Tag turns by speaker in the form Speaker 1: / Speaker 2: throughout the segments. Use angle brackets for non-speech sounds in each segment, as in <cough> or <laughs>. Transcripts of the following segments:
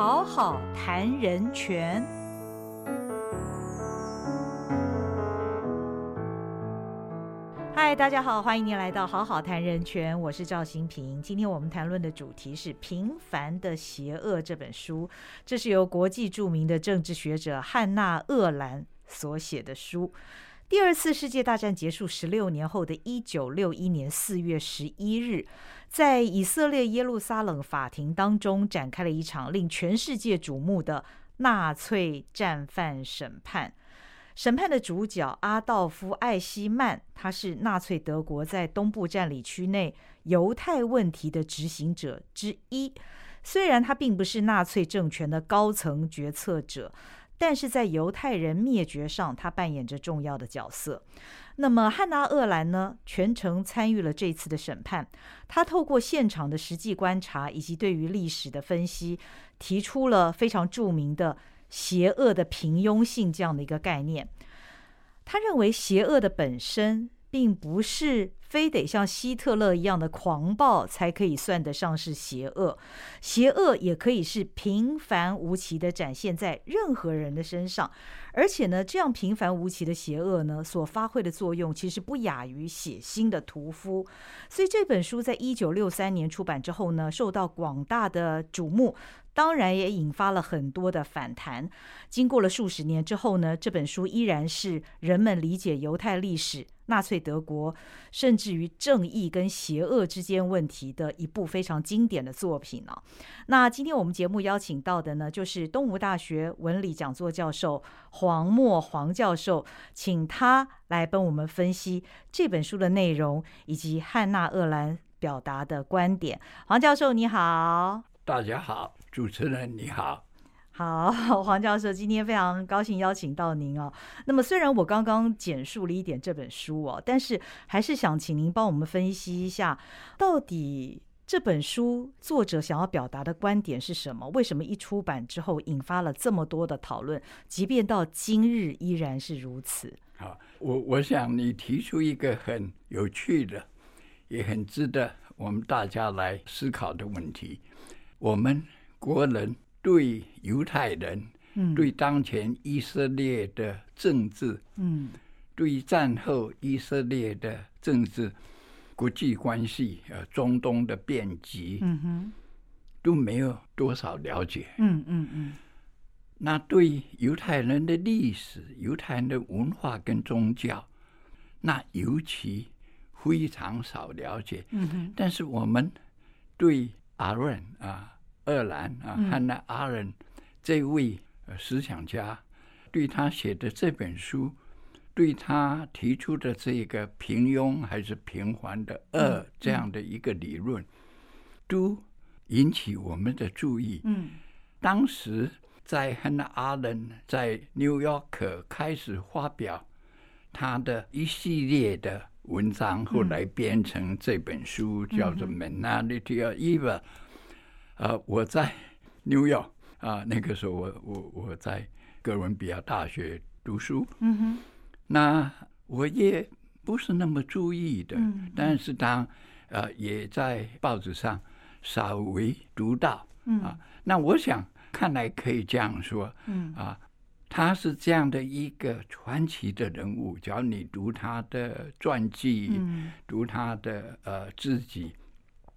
Speaker 1: 好好谈人权。嗨，大家好，欢迎您来到好好谈人权，我是赵新平。今天我们谈论的主题是《平凡的邪恶》这本书，这是由国际著名的政治学者汉娜·厄兰所写的书。第二次世界大战结束十六年后的一九六一年四月十一日，在以色列耶路撒冷法庭当中展开了一场令全世界瞩目的纳粹战犯审判。审判的主角阿道夫·艾希曼，他是纳粹德国在东部占领区内犹太问题的执行者之一。虽然他并不是纳粹政权的高层决策者。但是在犹太人灭绝上，他扮演着重要的角色。那么汉娜·厄兰呢？全程参与了这次的审判。他透过现场的实际观察以及对于历史的分析，提出了非常著名的“邪恶的平庸性”这样的一个概念。他认为，邪恶的本身并不是。非得像希特勒一样的狂暴才可以算得上是邪恶，邪恶也可以是平凡无奇的展现在任何人的身上，而且呢，这样平凡无奇的邪恶呢，所发挥的作用其实不亚于血腥的屠夫。所以这本书在一九六三年出版之后呢，受到广大的瞩目，当然也引发了很多的反弹。经过了数十年之后呢，这本书依然是人们理解犹太历史。纳粹德国，甚至于正义跟邪恶之间问题的一部非常经典的作品呢。那今天我们节目邀请到的呢，就是东吴大学文理讲座教授黄墨黄教授，请他来帮我们分析这本书的内容以及汉娜·厄兰表达的观点。黄教授你好，
Speaker 2: 大家好，主持人你好。
Speaker 1: 好，<laughs> 黄教授，今天非常高兴邀请到您哦。那么，虽然我刚刚简述了一点这本书哦，但是还是想请您帮我们分析一下，到底这本书作者想要表达的观点是什么？为什么一出版之后引发了这么多的讨论，即便到今日依然是如此？
Speaker 2: 好，我我想你提出一个很有趣的，也很值得我们大家来思考的问题：我们国人。对犹太人，对当前以色列的政治，嗯，对战后以色列的政治、国际关系，呃，中东的变局，嗯哼，都没有多少了解，嗯嗯嗯。那对犹太人的历史、犹太人的文化跟宗教，那尤其非常少了解，嗯哼。但是我们对阿伦啊。二兰啊，汉娜·阿伦这位思想家，对他写的这本书，对他提出的这个平庸还是平凡的恶这样的一个理论，都引起我们的注意。嗯，当时在汉娜·阿伦在《New York》开始发表他的一系列的文章，后来编成这本书，叫做《Mentality of Evil》。啊，我在 <laughs> 纽约啊，那个时候我我我在哥伦比亚大学读书，嗯哼，那我也不是那么注意的，嗯但是当呃也在报纸上稍微读到，啊，那我想看来可以这样说，嗯。啊，他是这样的一个传奇的人物，只要你读他的传记，读他的呃自己，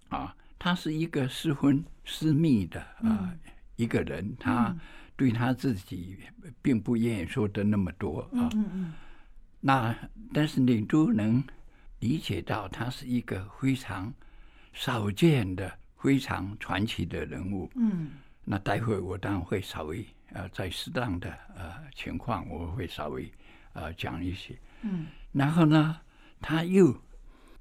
Speaker 2: 啊。他是一个失婚私密的啊一个人，他对他自己并不愿意说的那么多啊。那但是你都能理解到，他是一个非常少见的、非常传奇的人物。嗯，那待会我当然会稍微呃，在适当的呃情况，我会稍微呃讲一些。嗯，然后呢，他又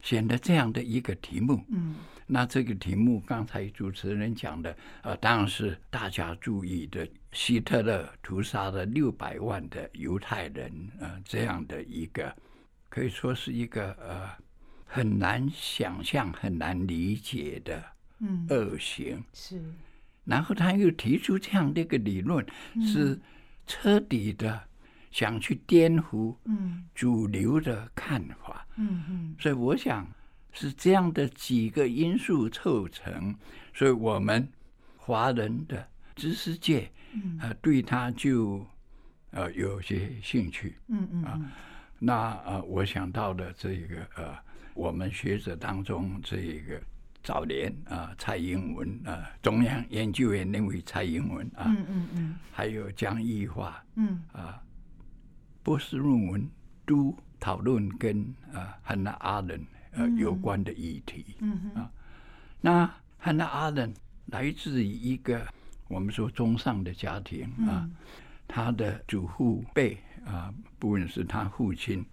Speaker 2: 选了这样的一个题目。嗯。那这个题目，刚才主持人讲的，呃，当然是大家注意的，希特勒屠杀了六百万的犹太人，呃，这样的一个，可以说是一个呃很难想象、很难理解的恶行。
Speaker 1: 是。
Speaker 2: 然后他又提出这样的一个理论，是彻底的想去颠覆主流的看法。嗯嗯。所以我想。是这样的几个因素凑成，所以我们华人的知识界，
Speaker 1: 嗯
Speaker 2: 呃，对他就呃有些兴趣。
Speaker 1: 嗯嗯啊
Speaker 2: 那呃，我想到的这个呃，我们学者当中这个早年啊、蔡英文啊、中央研究院那位蔡英文啊，
Speaker 1: 嗯嗯嗯
Speaker 2: 还有江宜桦
Speaker 1: 嗯
Speaker 2: 啊，博士论文都讨论跟啊汉娜阿伦呃有关的议题。
Speaker 1: 嗯哼。
Speaker 2: 那汉娜阿伦来自于一个我们说中上的家庭啊，他的祖父辈啊，不论是他父亲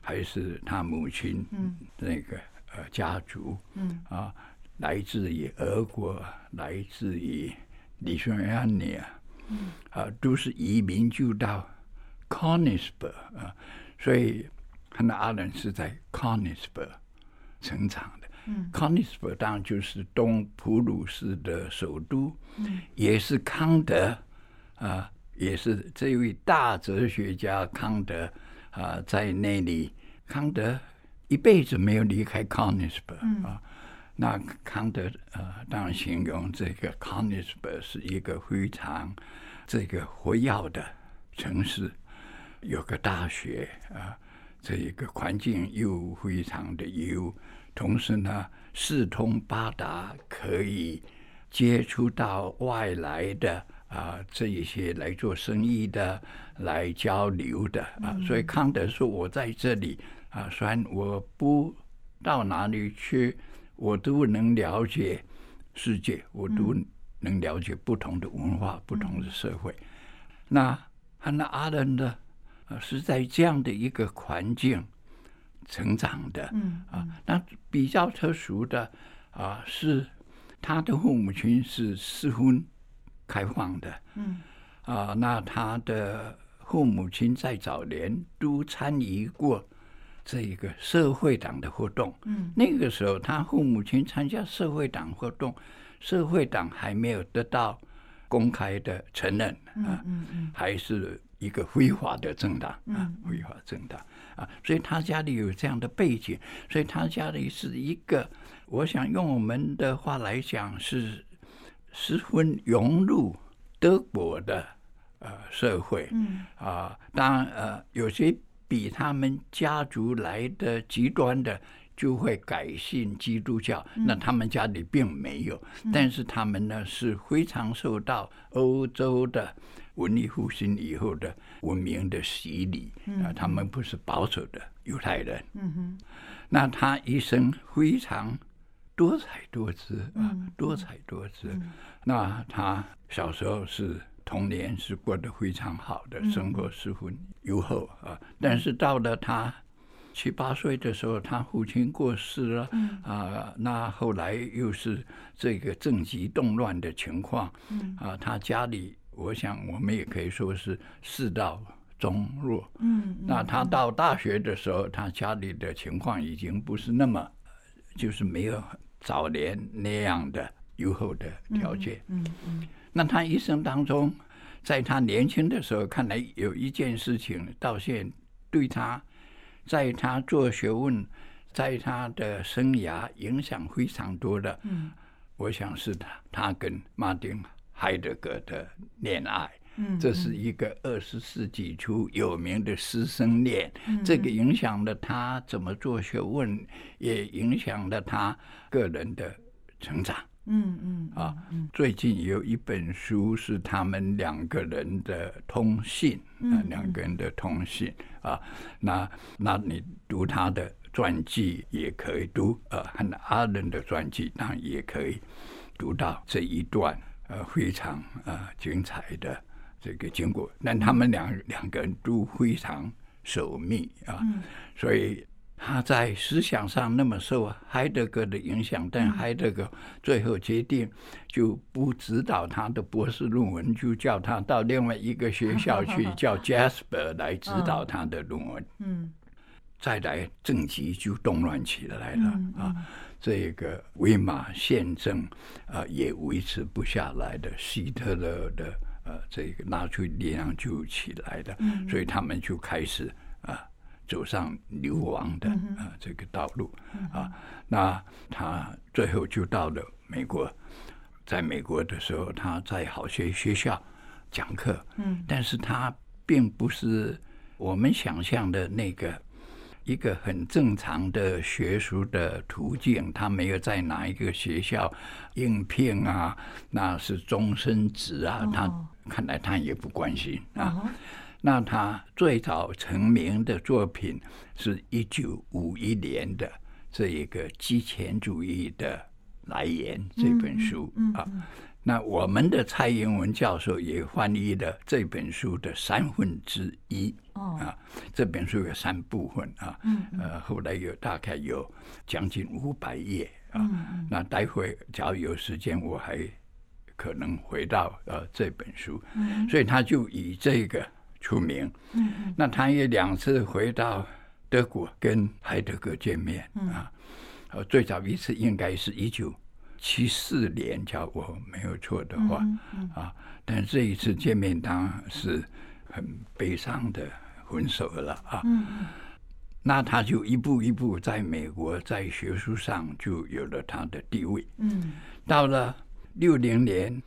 Speaker 2: 还是他母亲，
Speaker 1: 嗯，
Speaker 2: 那个呃家族，
Speaker 1: 嗯。
Speaker 2: 啊，来自于俄国，来自于利索安尼亚，嗯，啊，都是移民就到 Konigsberg 啊，所以汉娜阿伦是在 Konigsberg 成长的。
Speaker 1: 嗯
Speaker 2: Königsberg 当然就是东普鲁士的首都，
Speaker 1: 嗯
Speaker 2: 也是康德啊，也是这位大哲学家康德啊，在那里，康德一辈子没有离开 Königsberg
Speaker 1: 嗯
Speaker 2: 啊。那康德呃，当然形容这个 Königsberg 是一个非常这个活跃的城市，有个大学啊，这一个环境又非常的优，同时呢四通八达，可以接触到外来的啊这一些来做生意的、来交流的啊，所以康德说我在这里啊，虽然我不到哪里去，我都能了解世界，我都能了解不同的文化、不同的社会。那和那阿伦呢，呃，是在这样的一个环境成长的。
Speaker 1: 嗯
Speaker 2: 啊，那比较特殊的啊，是他的父母亲是适婚开放的
Speaker 1: 嗯
Speaker 2: 啊，那他的父母亲在早年都参与过这一个社会党的活动。
Speaker 1: 嗯
Speaker 2: 那个时候，他父母亲参加社会党活动，社会党还没有得到公开的承认啊，
Speaker 1: 嗯嗯
Speaker 2: 还是一个非法的政党啊
Speaker 1: 嗯，
Speaker 2: 非法政党啊，所以他家里有这样的背景，所以他家里是一个，我想用我们的话来讲是十分融入德国的呃社会
Speaker 1: 嗯
Speaker 2: 啊，当然呃有些比他们家族来的极端的。就会改信基督教，那他们家里并没有，但是他们呢是非常受到欧洲的文艺复兴以后的文明的洗礼啊，他们不是保守的犹太人。
Speaker 1: 嗯哼
Speaker 2: 那他一生非常多彩多姿啊
Speaker 1: 嗯，
Speaker 2: 多彩多姿。那他小时候是童年是过得非常好的，生活十分优厚啊。但是到了他七八岁的时候，他父亲过世了，啊，那后来又是这个政局动乱的情况，啊，他家里，我想我们也可以说是世道中落。
Speaker 1: 嗯
Speaker 2: 那他到大学的时候，他家里的情况已经不是那么，就是没有早年那样的优厚的条件。
Speaker 1: 嗯嗯
Speaker 2: 那他一生当中，在他年轻的时候，看来有一件事情，到现对他，在他做学问，在他的生涯影响非常多的。
Speaker 1: 嗯
Speaker 2: 我想是他他跟马丁海德格的恋爱。
Speaker 1: 嗯
Speaker 2: 这是一个二十世纪初有名的师生恋，
Speaker 1: 嗯
Speaker 2: 这个影响了他怎么做学问，也影响了他个人的成长。
Speaker 1: 嗯嗯
Speaker 2: 啊，最近有一本书是他们两个人的通信，啊，两个人的通信啊，那那你读他的传记也可以读，呃，和阿伦的传记，当然也可以读到这一段呃非常呃精彩的这个经过。但他们两两个人都非常守密啊，所以。他在思想上那么受海德格的影响，但海德格最后决定就不指导他的博士论文，就叫他到另外一个学校去，叫 <laughs> Jasper 来指导他的论文。
Speaker 1: 嗯。
Speaker 2: 再来政局就动乱起来了
Speaker 1: 嗯
Speaker 2: 啊，这个维玛宪政啊也维持不下来的，希特勒的呃这个纳粹力量就起来了，所以他们就开始啊走上流亡的啊这个道路啊，那他最后就到了美国。在美国的时候，他在好些学校讲课，
Speaker 1: 嗯，
Speaker 2: 但是他并不是我们想象的那个一个很正常的学术的途径。他没有在哪一个学校应聘啊，那是终身职啊，他看来他也不关心啊。那他最早成名的作品是一九五一年的这一个极权主义的。来源这本书啊，那我们的蔡英文教授也翻译了这本书的三分之一啊。这本书有三部分啊，呃，后来有大概有将近五百页啊。那待会假如有时间，我还可能回到呃这本书，所以他就以这个出名。那他也两次回到德国跟海德格见面啊。呃，最早一次应该是一九七四年，叫我没有错的话，啊，但这一次见面当然是很悲伤的分手了啊。那他就一步一步在美国在学术上就有了他的地位。嗯，到了六零年，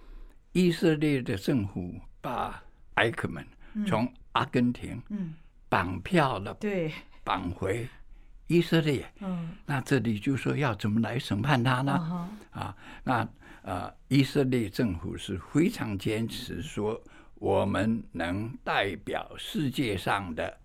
Speaker 2: 以色列的政府把艾克曼从阿根廷绑票了，
Speaker 1: 对，
Speaker 2: 绑回。以色列，嗯，那这里就说要怎么来审判他呢？啊，那呃，以色列政府是非常坚持说，我们能代表世界上的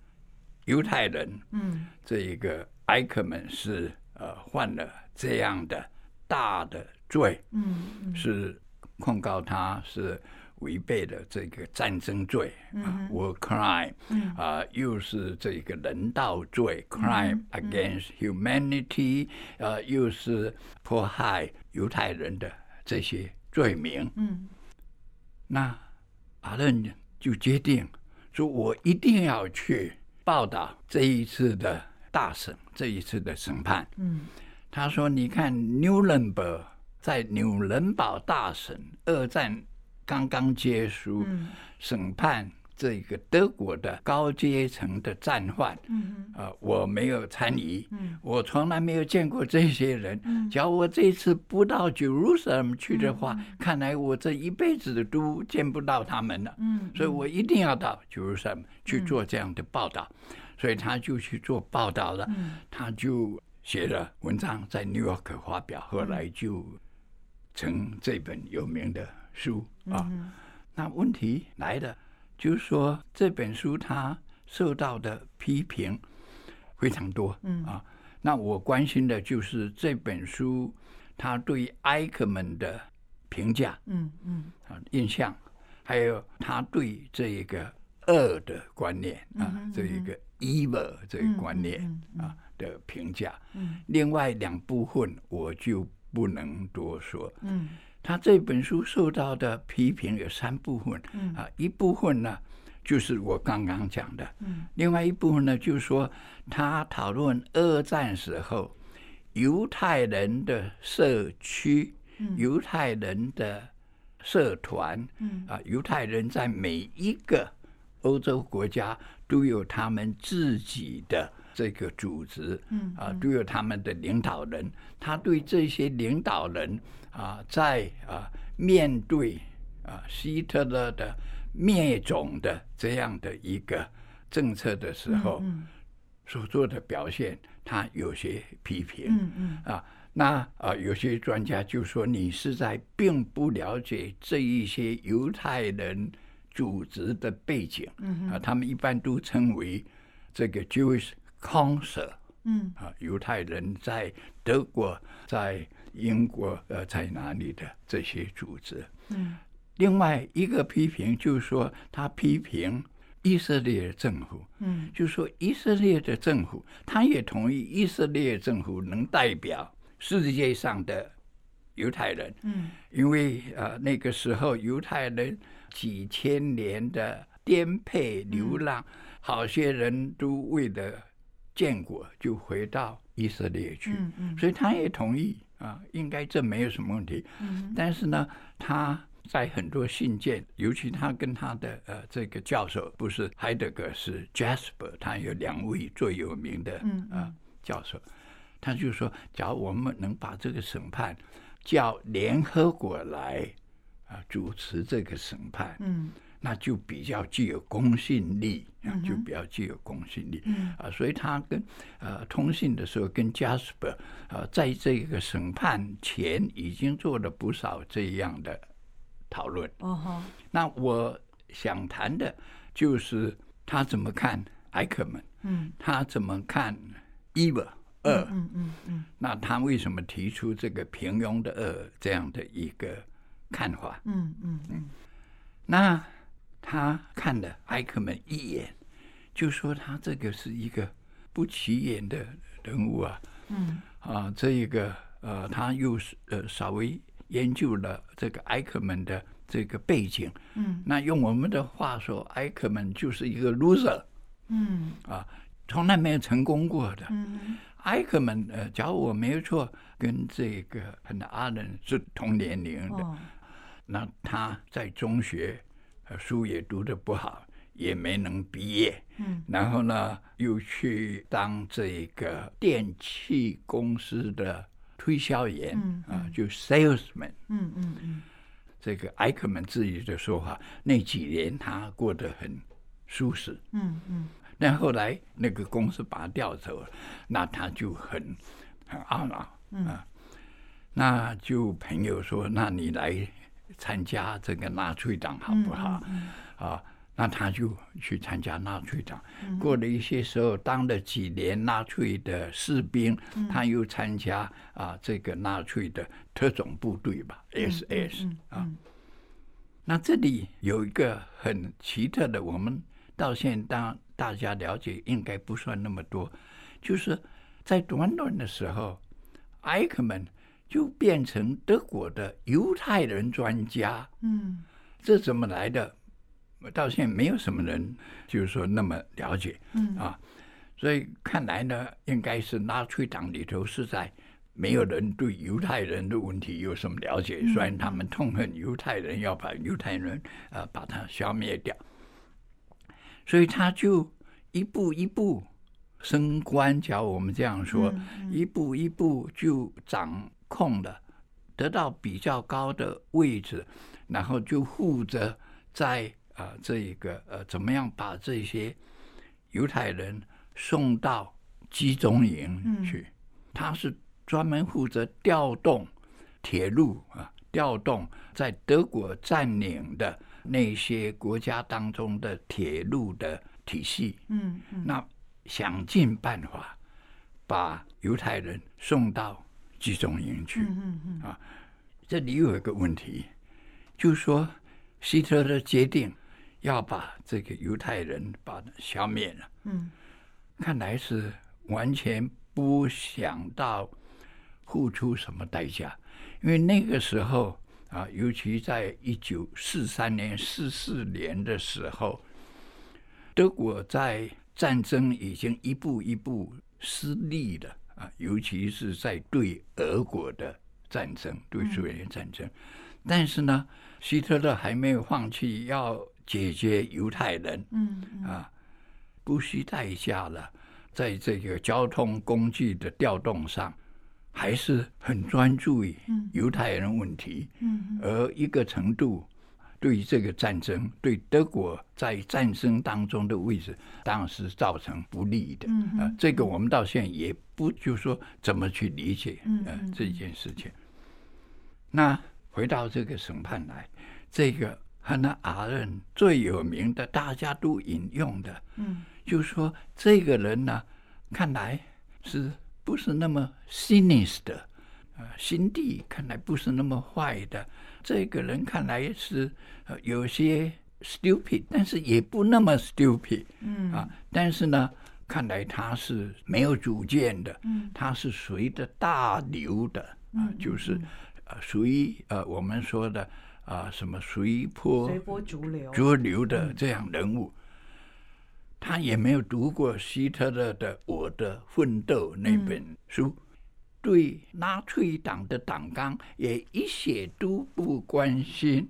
Speaker 2: 犹太人，嗯，这一个埃克门是呃犯了这样的大的罪，嗯，是控告他是。违背了这个战争罪啊，war crime，啊，又是这个人道罪，crime against humanity，啊，又是迫害犹太人的这些罪名。嗯，那阿伦就决定说，我一定要去报道这一次的大审，这一次的审判。嗯，他说：“你看，纽伦堡在纽伦堡大审，二战。”刚刚结束审判这个德国的高阶层的战犯，啊，我没有参与，我从来没有见过这些人。假如我这次不到 Jerusalem 去的话，看来我这一辈子都见不到他们了。所以我一定要到 Jerusalem 去做这样的报道。所以他就去做报道了，他就写了文章在 New York 发表，后来就成这本有名的。书啊，那问题来了，就是说这本书它受到的批评非常多，嗯。啊，那我关心的就是这本书他对埃克们的评价，嗯嗯。啊印象，还有他对这一个恶的观念啊，这一个 evil 这个观念啊的评价，嗯，另外两部分我就不能多说，嗯。他这本书受到的批评有三部分，啊，一部分呢就是我刚刚讲的，另外一部分呢就是说他讨论二战时候犹太人的社区、犹太人的社团，啊，犹太人在每一个欧洲国家都有他们自己的这个组织，啊，都有他们的领导人，他对这些领导人。啊，在啊面对啊希特勒的灭种的这样的一个政策的时候，所做的表现，他有些批评。嗯嗯啊，那啊有些专家就说，你是在并不了解这一些犹太人组织的背景。嗯啊，他们一般都称为这个 Jewish Council。嗯啊，犹太人在德国在。英国呃在哪里的这些组织？嗯，另外一个批评就是说，他批评以色列政府，嗯，就说以色列的政府，他也同意以色列政府能代表世界上的犹太人，嗯，因为呃那个时候犹太人几千年的颠沛流浪，好些人都为了建国就回到以色列去，嗯嗯，所以他也同意。啊，应该这没有什么问题。嗯，但是呢，他在很多信件，尤其他跟他的呃这个教授，不是海德格是 Jasper，他有两位最有名的啊教授，他就说，假如我们能把这个审判叫联合国来啊主持这个审判，
Speaker 1: 嗯
Speaker 2: 那就比较具有公信力，啊
Speaker 1: 嗯
Speaker 2: 就比较具有公信力。
Speaker 1: 嗯
Speaker 2: 啊，所以他跟呃通信的时候跟 Jasper 啊，在这个审判前已经做了不少这样的讨论。
Speaker 1: 哦哈
Speaker 2: 那我想谈的就是他怎么看艾克曼，
Speaker 1: 嗯
Speaker 2: 他怎么看 Eva 二，
Speaker 1: 嗯嗯嗯
Speaker 2: 那他为什么提出这个平庸的二这样的一个看法？
Speaker 1: 嗯嗯嗯
Speaker 2: 那他看了艾克门一眼，就说他这个是一个不起眼的人物啊。
Speaker 1: 嗯。
Speaker 2: 啊，这一个呃，他又是呃稍微研究了这个艾克门的这个背景。
Speaker 1: 嗯。
Speaker 2: 那用我们的话说，艾克门就是一个 loser
Speaker 1: 嗯。
Speaker 2: 啊，从来没有成功过的。
Speaker 1: 嗯。
Speaker 2: 艾克门呃，假如我没有错，跟这个很多阿伦是同年龄的。
Speaker 1: 哦。
Speaker 2: 那他在中学，呃，书也读得不好，也没能毕业。
Speaker 1: 嗯
Speaker 2: 然后呢，又去当这个电器公司的推销员，
Speaker 1: 嗯
Speaker 2: 啊，就 salesman。
Speaker 1: 嗯嗯嗯
Speaker 2: 这个艾克曼自己的说法，那几年他过得很舒适。
Speaker 1: 嗯嗯
Speaker 2: 但后来那个公司把他调走了，那他就很很懊恼
Speaker 1: 嗯
Speaker 2: 啊。那就朋友说，那你来参加这个纳粹党好不好？
Speaker 1: 嗯
Speaker 2: 啊，那他就去参加纳粹党。
Speaker 1: 嗯
Speaker 2: 过了一些时候，当了几年纳粹的士兵，
Speaker 1: 嗯
Speaker 2: 他又参加啊这个纳粹的特种部队吧，SS
Speaker 1: 嗯
Speaker 2: 啊。那这里有一个很奇特的，我们到现在大大家了解应该不算那么多，就是在短短的时候，艾克曼就变成德国的犹太人专家。
Speaker 1: 嗯。
Speaker 2: 这怎么来的？到现在没有什么人就是说那么了解。
Speaker 1: 嗯。
Speaker 2: 啊，所以看来呢，应该是纳粹党里头是在没有人对犹太人的问题有什么了解，虽然他们痛恨犹太人，要把犹太人呃把它消灭掉，所以他就一步一步升官，叫我们这样说，一步一步就掌控的，得到比较高的位置，然后就负责在啊、这一个呃怎么样把这些犹太人送到集中营去。他是专门负责调动铁路啊，调动在德国占领的那些国家当中的铁路的体系。
Speaker 1: 嗯嗯
Speaker 2: 那想尽办法把犹太人送到集中营去。
Speaker 1: 嗯嗯
Speaker 2: 这里有一个问题，就是说希特勒决定要把这个犹太人把它消灭了，
Speaker 1: 嗯。
Speaker 2: 看来是完全不想到付出什么代价，因为那个时候啊，尤其在一九四三年、四四年的时候，德国在战争已经一步一步失利了。啊，尤其是在对俄国的战争、对苏联战争。但是呢，希特勒还没有放弃要解决犹太人
Speaker 1: 嗯
Speaker 2: 啊，不惜代价了，在这个交通工具的调动上，还是很专注于犹太人问题。
Speaker 1: 嗯
Speaker 2: 而一个程度，对于这个战争，对德国在战争当中的位置，当然是造成不利的。
Speaker 1: 嗯
Speaker 2: 啊，这个我们到现在也不就说怎么去理解
Speaker 1: 嗯
Speaker 2: 呃这件事情。那回到这个审判来，这个汉娜阿伦最有名的，大家都引用的，
Speaker 1: 嗯
Speaker 2: 就说这个人呢，看来是不是那么 sinister 的，呃，心地看来不是那么坏的。这个人看来是呃有些 stupid，但是也不那么 stupid
Speaker 1: 嗯
Speaker 2: 啊。但是呢，看来他是没有主见的，
Speaker 1: 嗯。
Speaker 2: 他是随着大流的啊，就是呃属于呃我们说的啊什么随波
Speaker 1: 随波逐流。
Speaker 2: 逐流的这样人物，他也没有读过希特勒的《我的奋斗》那本书，对纳粹党的党纲也一些都不关心。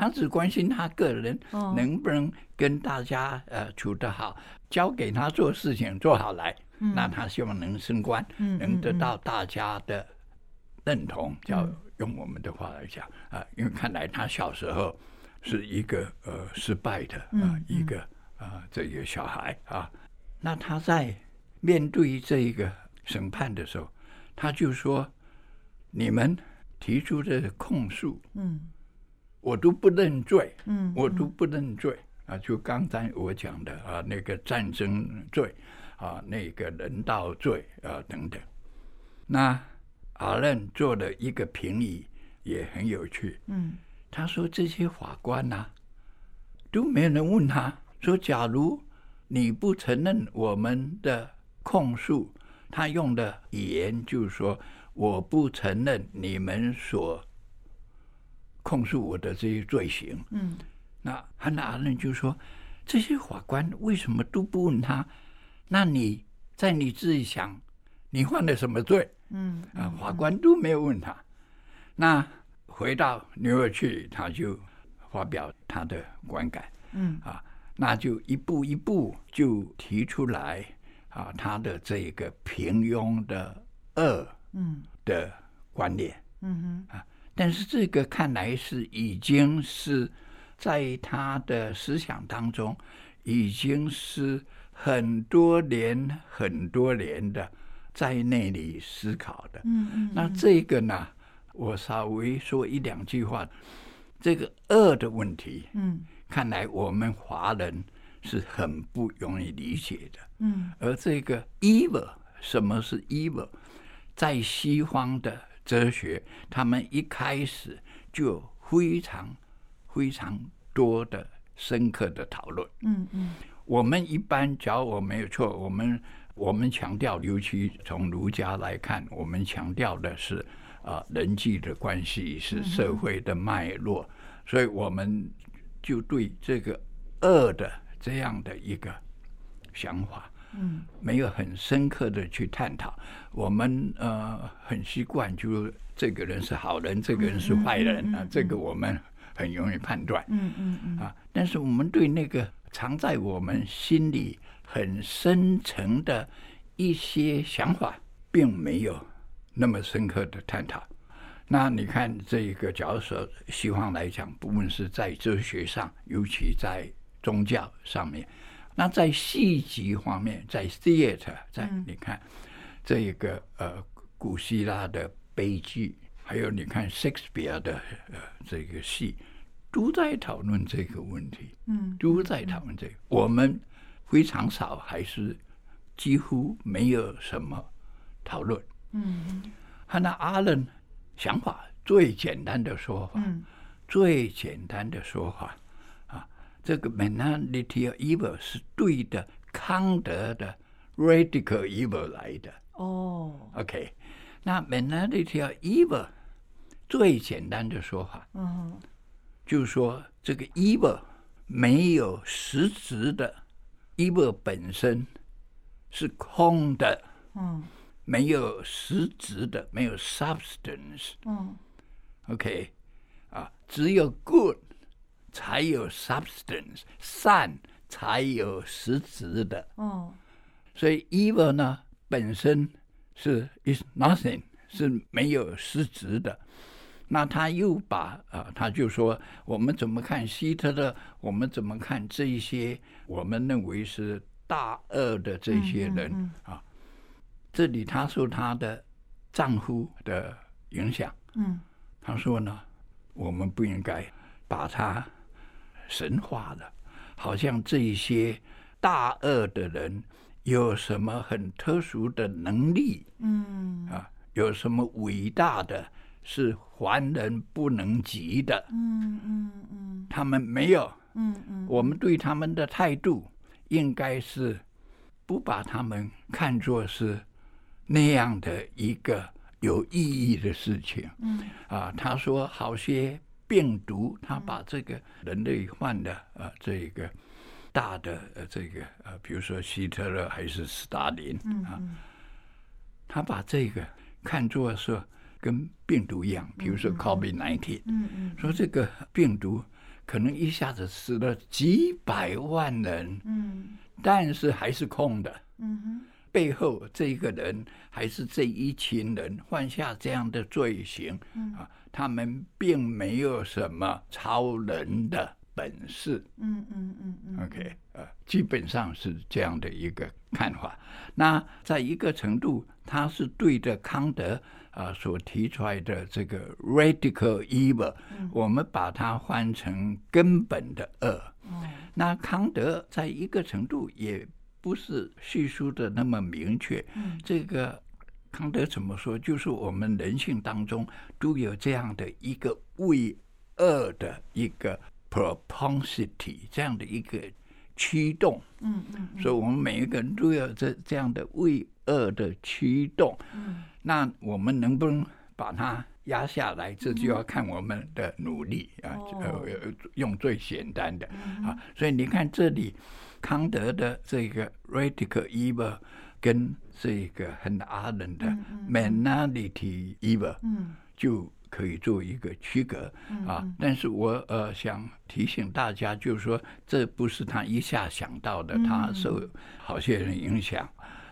Speaker 2: 他只关心他个人
Speaker 1: 哦。
Speaker 2: 能不能跟大家呃处得好，交给他做事情做好来，那他希望能升官，
Speaker 1: 嗯
Speaker 2: 能得到大家的认同，叫用我们的话来讲啊，因为看来他小时候是一个呃失败的啊一个啊这个小孩啊，那他在面对这一个审判的时候，他就说：“你们提出的控诉，
Speaker 1: 嗯
Speaker 2: 我都不认罪，
Speaker 1: 嗯
Speaker 2: 我都不认罪啊！就刚才我讲的啊，那个战争罪啊，那个人道罪啊等等。那阿任做了一个评语，也很有趣。
Speaker 1: 嗯
Speaker 2: 他说这些法官呐、都没有人问他说，假如你不承认我们的控诉，他用的语言就是说，我不承认你们所控诉我的这些罪行。
Speaker 1: 嗯
Speaker 2: 那汉娜阿伦就说：“这些法官为什么都不问他？那你在你自己想，你犯了什么罪
Speaker 1: 嗯
Speaker 2: 啊？法官都没有问他。那回到纽约去，他就发表他的观感
Speaker 1: 嗯
Speaker 2: 啊，那就一步一步就提出来啊，他的这个平庸的恶
Speaker 1: 嗯
Speaker 2: 的观念。
Speaker 1: 嗯哼
Speaker 2: 但是这个看来是已经是在他的思想当中，已经是很多年、很多年的在那里思考的。
Speaker 1: 嗯嗯
Speaker 2: 那这个呢，我稍微说一两句话。这个恶的问题，
Speaker 1: 嗯
Speaker 2: 看来我们华人是很不容易理解的。
Speaker 1: 嗯
Speaker 2: 而这个 evil，什么是 evil？在西方的哲学，他们一开始就有非常非常多的深刻的讨论。
Speaker 1: 嗯嗯
Speaker 2: 我们一般，假如我没有错，我们我们强调，尤其从儒家来看，我们强调的是啊、人际的关系，是社会的脉络，所以我们就对这个恶的这样的一个想法，
Speaker 1: 嗯
Speaker 2: 没有很深刻的去探讨。我们呃很习惯，就是这个人是好人，这个人是坏人啊，这个我们很容易判断。
Speaker 1: 嗯嗯嗯
Speaker 2: 啊，但是我们对那个藏在我们心里很深层的一些想法，并没有那么深刻的探讨。那你看，这一个假如说西方来讲，不论是在哲学上，尤其在宗教上面，那在戏剧方面，在 theater，在你看这一个呃古希腊的悲剧，还有你看 Shakespeare 的呃这个戏，都在讨论这个问题，
Speaker 1: 嗯
Speaker 2: 都在讨论这个。我们非常少，还是几乎没有什么讨论。
Speaker 1: 嗯。
Speaker 2: 汉娜阿伦想法最简单的说法，
Speaker 1: 嗯。
Speaker 2: 最简单的说法啊，这个 mentality of evil 是对的康德的 radical evil 来的。
Speaker 1: 哦
Speaker 2: OK，那 mentality of evil 最简单的说法
Speaker 1: 嗯
Speaker 2: 就是说，这个 evil 没有实质的，evil 本身是空的，
Speaker 1: 嗯
Speaker 2: 没有实质的，没有 substance。
Speaker 1: 嗯
Speaker 2: OK，啊，只有 good 才有 substance，善才有实质的。
Speaker 1: 哦
Speaker 2: 所以 evil 呢本身是 is nothing，是没有实质的。那他又把啊，他就说我们怎么看希特勒，我们怎么看这一些我们认为是大恶的这些人、
Speaker 1: 嗯
Speaker 2: 啊？这里他受他的丈夫的影响，
Speaker 1: 嗯
Speaker 2: 他说呢，我们不应该把它神话了，好像这一些大恶的人有什么很特殊的能力？
Speaker 1: 嗯。
Speaker 2: 啊，有什么伟大的，是凡人不能及的，
Speaker 1: 嗯嗯嗯。
Speaker 2: 他们没有。
Speaker 1: 嗯嗯。
Speaker 2: 我们对他们的态度应该是不把他们看作是那样的一个有意义的事情。
Speaker 1: 嗯。
Speaker 2: 啊，他说好些病毒，他把这个人类患的呃这个大的呃这个呃，比如说希特勒还是斯大林啊，他把这个看作是跟病毒一样，比如说 COVID nineteen，
Speaker 1: 嗯嗯
Speaker 2: 说这个病毒可能一下子死了几百万人，
Speaker 1: 嗯。
Speaker 2: 但是还是空的，
Speaker 1: 嗯哼。
Speaker 2: 背后这一个人还是这一群人犯下这样的罪行，啊，他们并没有什么超人的本事。
Speaker 1: 嗯嗯嗯嗯
Speaker 2: OK，呃，基本上是这样的一个看法。那在一个程度，他是对着康德啊、所提出来的这个 radical evil，、我们把它换成根本的恶。
Speaker 1: 嗯
Speaker 2: 那康德在一个程度也不是叙述的那么明确。
Speaker 1: 嗯
Speaker 2: 这个康德怎么说？就是我们人性当中都有这样的一个为恶的一个 propensity，这样的一个驱动。
Speaker 1: 嗯嗯
Speaker 2: 所以，我们每一个人都有这这样的为恶的驱动。
Speaker 1: 嗯
Speaker 2: 那我们能不能把它压下来？这就要看我们的努力啊。
Speaker 1: 哦
Speaker 2: 呃，用最简单的啊。所以你看这里，康德的这个 radical evil 跟这个很阿人的 mentality evil
Speaker 1: 嗯。
Speaker 2: 就可以做一个区隔啊。但是我呃想提醒大家，就是说这不是他一下想到的，他受好些人影响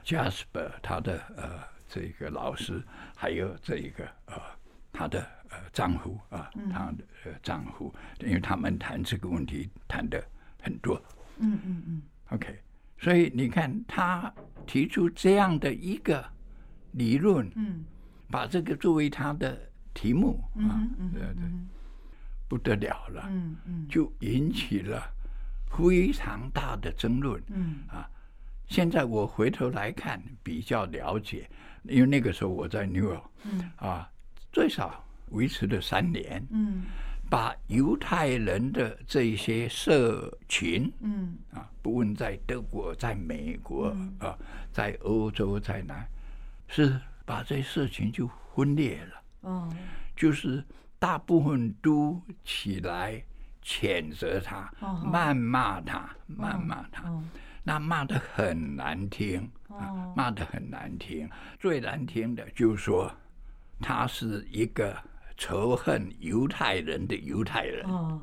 Speaker 2: ，Jasper 他的呃这个老师，还有这一个呃他的呃丈夫啊，他的呃丈夫，因为他们谈这个问题谈的很多。
Speaker 1: 嗯嗯嗯。
Speaker 2: OK，所以你看他提出这样的一个理论，
Speaker 1: 嗯。
Speaker 2: 把这个作为他的题目啊对对，
Speaker 1: 嗯
Speaker 2: 不得了了，
Speaker 1: 嗯嗯。
Speaker 2: 就引起了非常大的争论。
Speaker 1: 嗯。
Speaker 2: 现在我回头来看，比较了解，因为那个时候我在 New York
Speaker 1: 嗯。
Speaker 2: 啊，最少维持了三年，
Speaker 1: 嗯
Speaker 2: 把犹太人的这些社群
Speaker 1: 嗯。
Speaker 2: 啊，不论在德国、在美国啊，在欧洲、在哪，是把这社群就分裂了。
Speaker 1: 哦。
Speaker 2: 就是大部分都起来谴责他、
Speaker 1: 哦。
Speaker 2: 谩骂他、谩骂他，
Speaker 1: 哦。
Speaker 2: 那骂的很难听骂的很难听。最难听的就是说他是一个仇恨犹太人的犹太人，
Speaker 1: 哦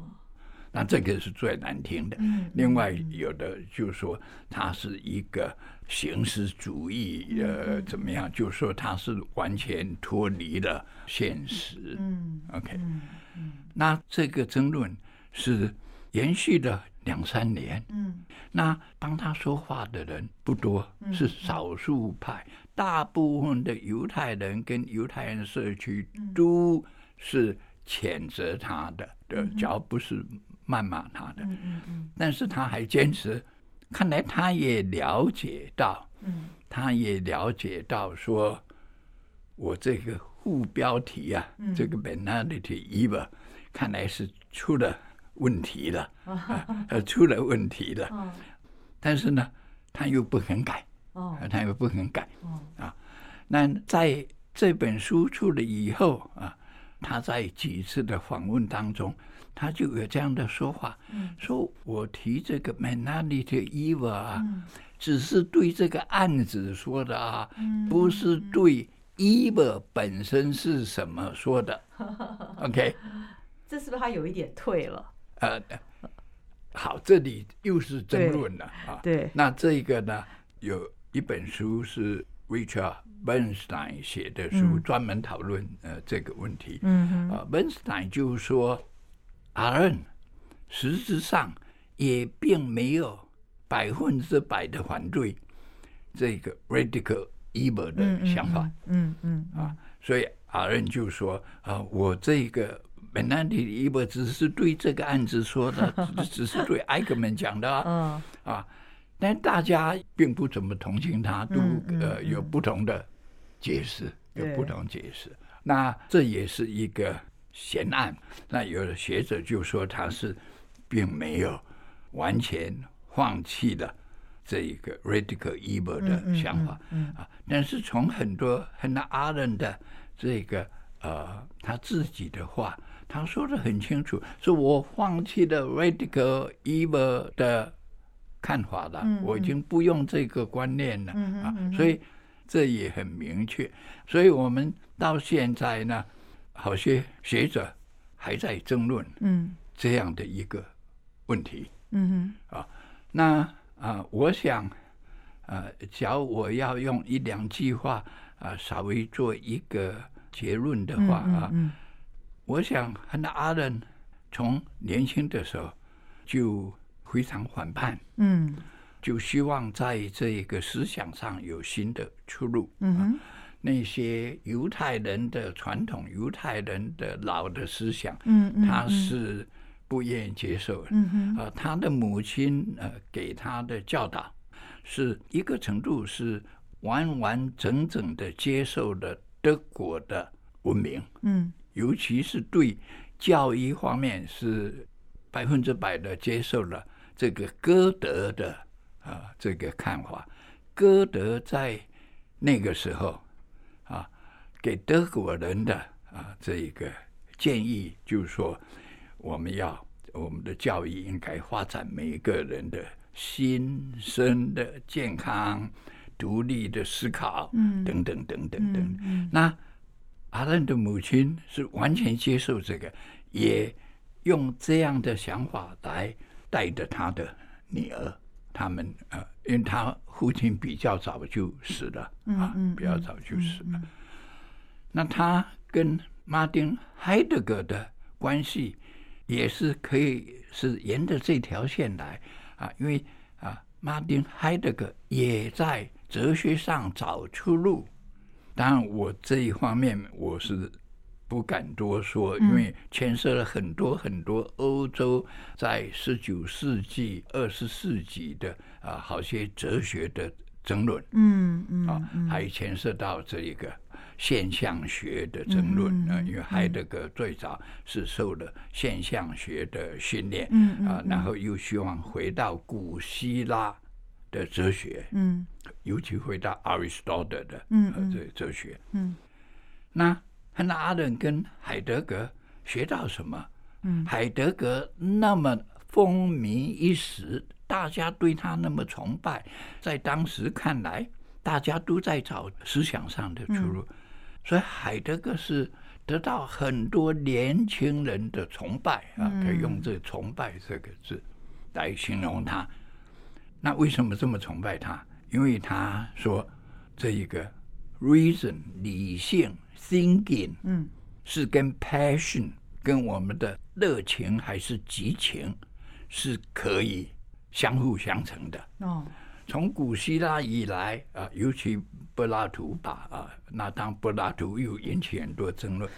Speaker 2: 那这个是最难听的。
Speaker 1: 嗯
Speaker 2: 另外有的就说他是一个形式主义，呃，怎么样？就说他是完全脱离了现实。
Speaker 1: 嗯
Speaker 2: OK，
Speaker 1: 嗯嗯
Speaker 2: 那这个争论是延续了两三年。
Speaker 1: 嗯
Speaker 2: 那帮他说话的人不多，是少数派。大部分的犹太人跟犹太人社区都是谴责他的，对，只要不是谩骂他的。
Speaker 1: 嗯嗯嗯。
Speaker 2: 但是他还坚持，看来他也了解到，
Speaker 1: 嗯。
Speaker 2: 他也了解到说，我这个副标题啊，这个 banality evil，看来是出了问题了，啊 <laughs> 呃，出了问题了。
Speaker 1: 哦。
Speaker 2: 但是呢，他又不肯改，他又不肯改。
Speaker 1: 啊。
Speaker 2: 那在这本书出了以后啊，他在几次的访问当中，他就有这样的说法，
Speaker 1: 嗯
Speaker 2: 说我提这个 mentality evil 啊，
Speaker 1: 嗯
Speaker 2: 只是对这个案子说的啊，
Speaker 1: 嗯
Speaker 2: 不是对 evil 本身是什么说的。<laughs> OK，
Speaker 1: 这是不是他有一点退了？
Speaker 2: 呃，好，这里又是争论了啊。
Speaker 1: 对
Speaker 2: 那这个呢，有一本书是 Richard Bernstein 写的书，专门讨论呃这个问题。
Speaker 1: 嗯哼。
Speaker 2: 啊，Bernstein 就说，阿伦实质上也并没有百分之百的反对这个 radical evil 的想法。
Speaker 1: 嗯嗯
Speaker 2: 啊，所以阿任就说啊，我这个 m e n a n t i evil 只是对这个案子说的，只 <laughs> 只是对艾格曼讲的啊。<laughs>
Speaker 1: 嗯。
Speaker 2: 啊，但大家并不怎么同情他，都呃有不同的解释，有不同解释。那这也是一个悬案。那有的学者就说他是并没有完全放弃了这一个 radical evil 的想法
Speaker 1: 嗯
Speaker 2: 啊，但是从很多很多阿人的这个呃他自己的话，他说的很清楚，说我放弃了 radical evil 的看法了，
Speaker 1: 嗯
Speaker 2: 我已经不用这个观念了、啊所以这也很明确。所以我们到现在呢，好些学者还在争论
Speaker 1: 嗯。
Speaker 2: 这样的一个问题。
Speaker 1: 嗯
Speaker 2: 那啊、我想，呃，假如我要用一两句话啊稍微做一个结论的话啊，
Speaker 1: 嗯。
Speaker 2: 我想汉娜阿伦从年轻的时候就非常反叛，
Speaker 1: 嗯
Speaker 2: 就希望在这个思想上有新的出路。那些犹太人的传统、犹太人的老的思想，
Speaker 1: 嗯嗯，
Speaker 2: 他是不愿意接受的。
Speaker 1: 嗯哼
Speaker 2: 呃，他的母亲呃给他的教导，是一个程度是完完整整的接受了德国的文明，
Speaker 1: 嗯
Speaker 2: 尤其是对教育方面是百分之百的接受了这个歌德的啊、这个看法。歌德在那个时候啊，给德国人的啊这一个建议，就是说我们要我们的教育应该发展每一个人的心身的健康、独立的思考，
Speaker 1: 嗯
Speaker 2: 等等等等等。那阿伦的母亲是完全接受这个，也用这样的想法来带着他的女儿。他们呃，因为他父亲比较早就死了啊，
Speaker 1: 嗯
Speaker 2: 比较早就死了。那他跟马丁海德格的关系也是可以是沿着这条线来啊，因为啊，马丁海德格也在哲学上找出路。当然，我这一方面我是不敢多说，因为牵涉了很多很多欧洲在十九世纪、二十世纪的啊，好些哲学的争论。
Speaker 1: 嗯嗯
Speaker 2: 啊，还牵涉到这一个现象学的争论啊、因为海德格最早是受了现象学的训练，
Speaker 1: 嗯
Speaker 2: 啊，然后又希望回到古希腊的哲学，
Speaker 1: 嗯。
Speaker 2: 尤其回到 Aristotle 的
Speaker 1: 嗯。
Speaker 2: 呃这哲学。
Speaker 1: 嗯。
Speaker 2: 那汉娜阿伦跟海德格学到什么？
Speaker 1: 嗯
Speaker 2: 海德格那么风靡一时，大家对他那么崇拜，在当时看来，大家都在找思想上的出路，所以海德格是得到很多年轻人的崇拜啊，可以用这“崇拜”这个字来形容他。那为什么这么崇拜他？因为他说这一个 reason 理性 thinking
Speaker 1: 嗯。
Speaker 2: 是跟 passion 跟我们的热情还是激情是可以相互相成的。
Speaker 1: 哦。
Speaker 2: 从古希腊以来啊，尤其柏拉图吧啊，那当柏拉图又引起很多争论，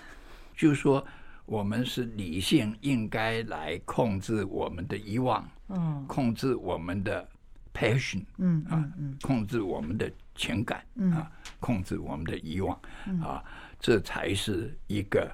Speaker 2: 就是说我们是理性应该来控制我们的遗忘，
Speaker 1: 嗯。
Speaker 2: 控制我们的 passion
Speaker 1: 嗯
Speaker 2: 啊控制我们的情感啊，控制我们的遗忘啊，这才是一个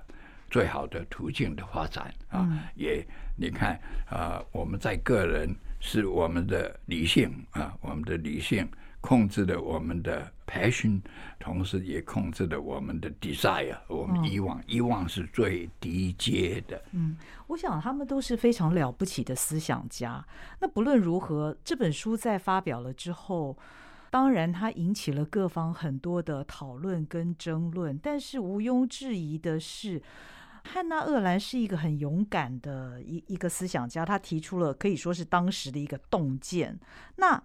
Speaker 2: 最好的途径的发展啊。也你看啊，我们在个人是我们的理性啊，我们的理性控制了我们的 passion，同时也控制了我们的 desire，我们遗忘，遗忘是最低阶的。
Speaker 1: 嗯我想他们都是非常了不起的思想家。那不论如何，这本书在发表了之后，当然它引起了各方很多的讨论跟争论。但是毋庸置疑的是，汉娜·厄兰是一个很勇敢的一一个思想家，他提出了可以说是当时的一个洞见。那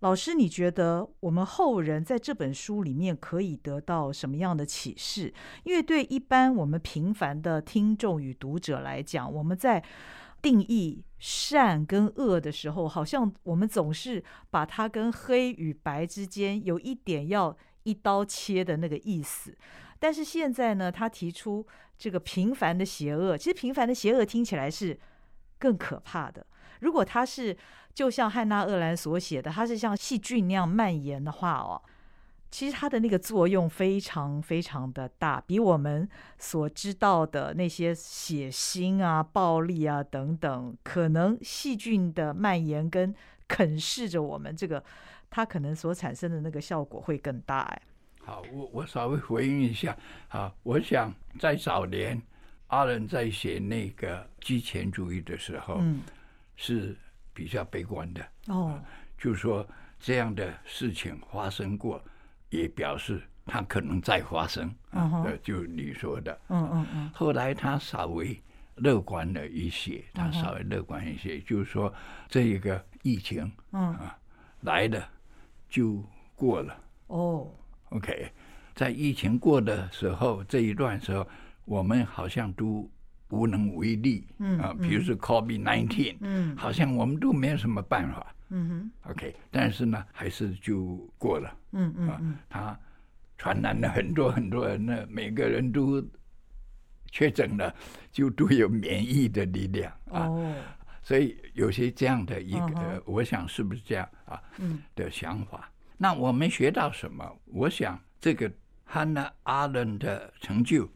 Speaker 1: 老师，你觉得我们后人在这本书里面可以得到什么样的启示？因为对一般我们平凡的听众与读者来讲，我们在定义善跟恶的时候，好像我们总是把它跟黑与白之间有一点要一刀切的那个意思。但是现在呢，他提出这个平凡的邪恶，其实平凡的邪恶听起来是更可怕的。如果它是就像汉娜·厄兰所写的，它是像细菌那样蔓延的话哦，其实它的那个作用非常非常的大，比我们所知道的那些血腥啊、暴力啊等等，可能细菌的蔓延跟啃噬着我们这个，它可能所产生的那个效果会更大。哎，
Speaker 2: 好，我我稍微回应一下啊，我想在早年阿伦在写那个极权主义的时候，
Speaker 1: 嗯，
Speaker 2: 是比较悲观的，
Speaker 1: 哦，
Speaker 2: 就是说这样的事情发生过，也表示它可能再发生呃就你说的。
Speaker 1: 嗯嗯嗯，
Speaker 2: 后来他稍微乐观了一些，他稍微乐观一些，就是说这一个疫情
Speaker 1: 嗯，
Speaker 2: 来了就过了。
Speaker 1: 哦
Speaker 2: ，，OK，在疫情过的时候这一段时候，我们好像都无能为力，
Speaker 1: 嗯
Speaker 2: 啊，比如说 COVID nineteen，
Speaker 1: 嗯。
Speaker 2: 好像我们都没有什么办法
Speaker 1: 嗯哼
Speaker 2: ，OK，但是呢，还是就过了。
Speaker 1: 哼，嗯嗯
Speaker 2: 啊
Speaker 1: 嗯，
Speaker 2: 它传染了很多很多人呢，每个人都确诊了，就都有免疫的力量啊，
Speaker 1: 哦，
Speaker 2: 所以有些这样的一个，我想是不是这样啊
Speaker 1: 嗯。
Speaker 2: 的想法？那我们学到什么？我想这个 Hannah Arendt 的成就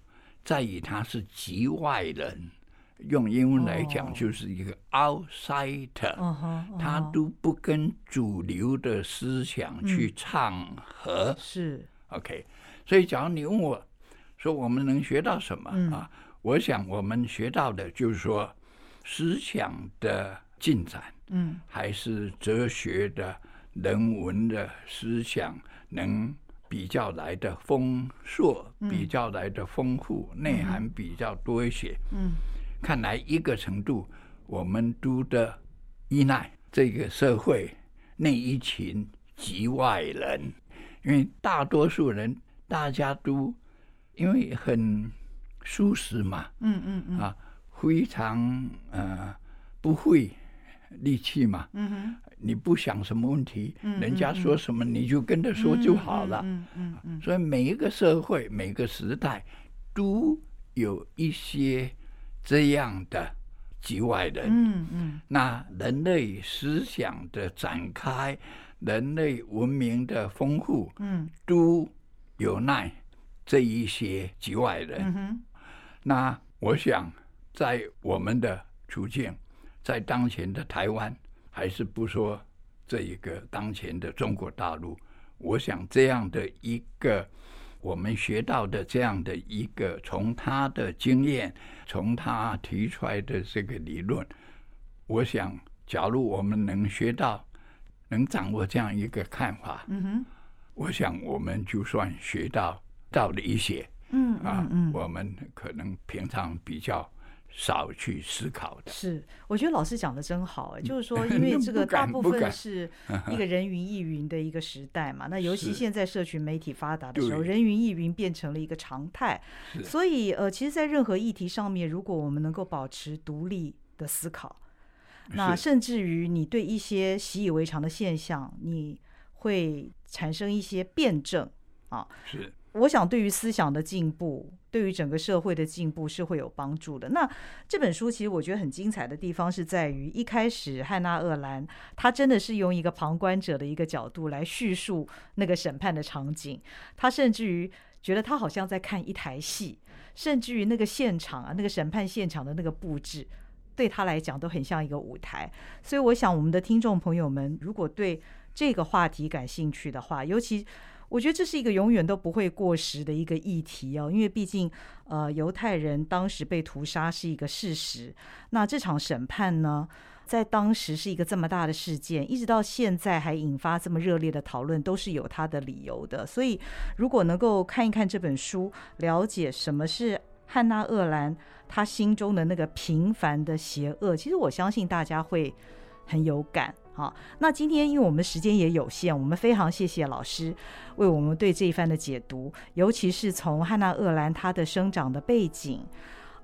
Speaker 2: 在于他是局外人，用英文来讲
Speaker 1: 哦。
Speaker 2: 就是一个 outsider。他都不跟主流的思想去唱和、
Speaker 1: 是。
Speaker 2: OK，所以假如你问我说我们能学到什么、
Speaker 1: 嗯。
Speaker 2: 啊？我想我们学到的就是说思想的进展，
Speaker 1: 嗯。
Speaker 2: 还是哲学的、人文的思想能比较来的丰硕，比较来的丰富，内涵比较多一些。
Speaker 1: 嗯
Speaker 2: 看来一个程度，我们都的依赖这个社会那一群局外人，因为大多数人大家都因为很舒适嘛，
Speaker 1: 嗯嗯嗯。
Speaker 2: 啊，非常呃不会力气嘛，
Speaker 1: 嗯哼，
Speaker 2: 你不想什么问题，
Speaker 1: 嗯
Speaker 2: 人家说什么你就跟着说就好了。
Speaker 1: 嗯嗯嗯。
Speaker 2: 所以每一个社会、每个时代都有一些这样的局外人。
Speaker 1: 嗯嗯
Speaker 2: 那人类思想的展开、人类文明的丰富，
Speaker 1: 嗯
Speaker 2: 都有赖这一些局外人。
Speaker 1: 嗯，
Speaker 2: 那我想，在我们的处境，在当前的台湾，还是不说这一个当前的中国大陆，我想这样的一个我们学到的这样的一个从他的经验，从他提出来的这个理论，我想，假如我们能学到，能掌握这样一个看法，
Speaker 1: 嗯哼，
Speaker 2: 我想我们就算学到到了一些。
Speaker 1: 嗯
Speaker 2: 啊。我们可能平常比较少去思考的。
Speaker 1: 是，我觉得老师讲的真好哎，就是说，<laughs> 因为这个大部分是 <laughs> 一个人云亦云的一个时代嘛，那尤其现在社群媒体发达的时候，人云亦云变成了一个常态，所以呃，其实，在任何议题上面，如果我们能够保持独立的思考，那甚至于你对一些习以为常的现象，你会产生一些辩证啊，
Speaker 2: 是
Speaker 1: 我想，对于思想的进步，对于整个社会的进步是会有帮助的。那这本书其实我觉得很精彩的地方是在于，一开始汉娜·厄兰她真的是用一个旁观者的一个角度来叙述那个审判的场景，她甚至于觉得她好像在看一台戏，甚至于那个现场啊，那个审判现场的那个布置。对他来讲都很像一个舞台，所以我想我们的听众朋友们，如果对这个话题感兴趣的话，尤其我觉得这是一个永远都不会过时的一个议题哦，因为毕竟呃犹太人当时被屠杀是一个事实，那这场审判呢，在当时是一个这么大的事件，一直到现在还引发这么热烈的讨论，都是有它的理由的。所以如果能够看一看这本书，了解什么是汉娜·厄兰他心中的那个平凡的邪恶，其实我相信大家会很有感。好，那今天因为我们时间也有限，我们非常谢谢老师为我们对这一番的解读，尤其是从汉娜·厄兰她的生长的背景，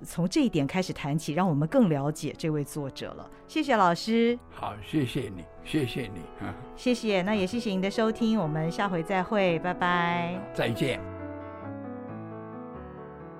Speaker 1: 从这一点开始谈起，让我们更了解这位作者了。谢谢老师，
Speaker 2: 好，谢谢你，谢谢你啊，
Speaker 1: 谢谢，那也谢谢您的收听，我们下回再会，拜拜。
Speaker 2: 再见。